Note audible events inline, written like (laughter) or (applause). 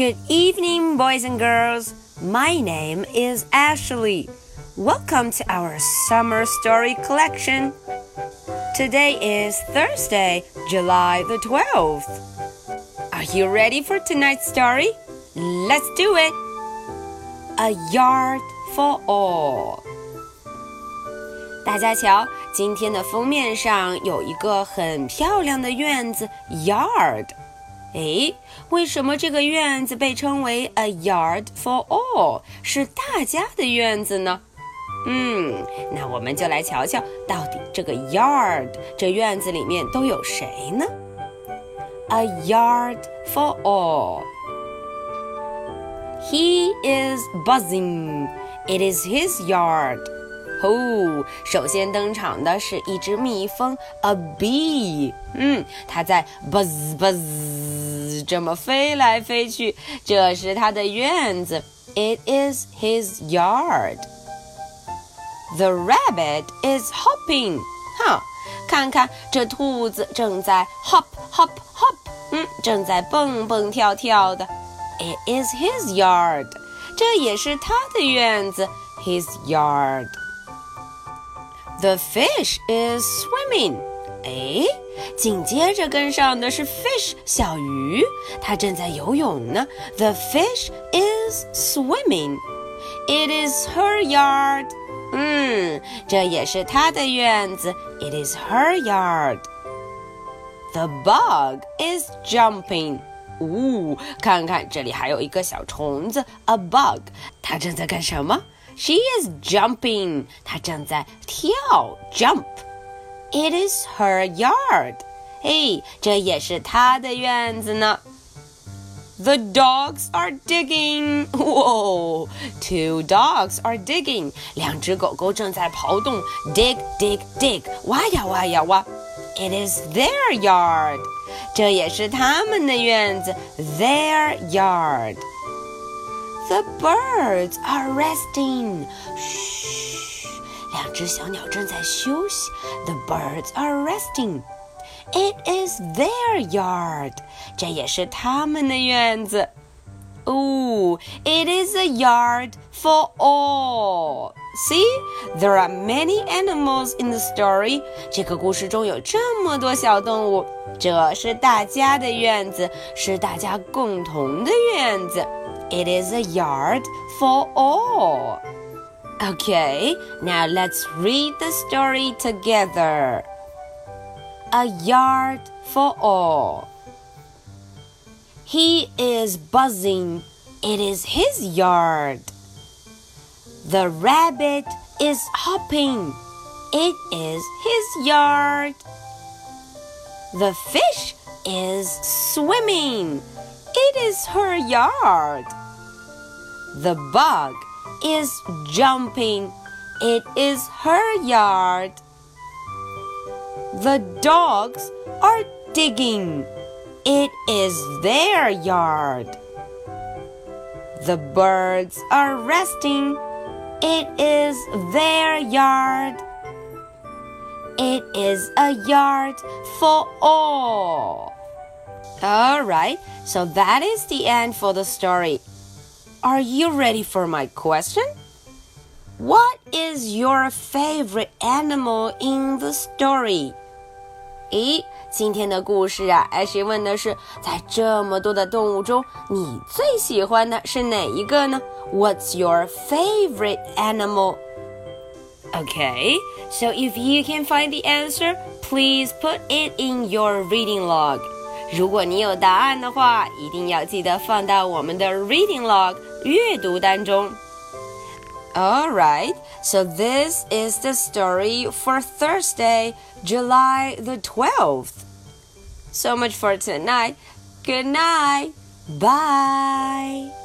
Good evening, boys and girls. My name is Ashley. Welcome to our summer story collection. Today is Thursday, July the 12th. Are you ready for tonight's story? Let's do it. A yard for all. 大家瞧，今天的封面上有一个很漂亮的院子，yard。 诶，为什么这个院子被称为 a yard for all，是大家的院子呢？嗯，那我们就来瞧瞧，到底这个 yard 这院子里面都有谁呢？A yard for all. He is buzzing. It is his yard. 哦，首先登场的是一只蜜蜂，a bee。嗯，它在 buzz buzz 这么飞来飞去，这是它的院子。It is his yard. The rabbit is hopping. 哈，看看这兔子正在 hop hop hop，嗯，正在蹦蹦跳跳的。It is his yard. 这也是他的院子，his yard. The fish is swimming. 哎， 紧接着跟上的是 fish 小鱼，它正在游泳呢。The fish is swimming. It is her yard. 嗯，这也是她的院子。It is her yard. The bug is jumping. 呜、哦，看看这里还有一个小虫子，a bug，它正在干什么？She is jumping. 她正在跳，jump. It is her yard. 嘿，这也是她的院子呢。The dogs are digging. (laughs) Whoa, two dogs are digging. 两只狗狗正在刨洞，dig, dig, dig. 挖呀挖呀挖。It is their yard. 这也是他们的院子，their yard. The birds are resting. 嘘， 两只小鸟正在休息。The birds are resting. It is their yard. 这也是他们的院子。Ooh, it is a yard for all. See, there are many animals in the story. 这个故事中有这么多小动物，这是大家的院子，是大家共同的院子。It is a yard for all. Okay, now let's read the story together. A yard for all. He is buzzing. It is his yard. The rabbit is hopping. It is his yard. The fish is swimming. It is her yard. The bug is jumping. It is her yard. The dogs are digging. It is their yard. The birds are resting. It is their yard. It is a yard for all. All right, so that is the end for the story. Are you ready for my question? What is your favorite animal in the story? 咦，今天的故事啊，艾希问的是，在这么多的动物中，你最喜欢的是哪一个呢？What's your favorite animal? Okay, so if you can find the answer, please put it in your reading log. 如果你有答案的话，一定要记得放到我们的 reading log 阅读单中。Alright, so this is the story for Thursday, July the 12th. So much for tonight. Good night. Bye.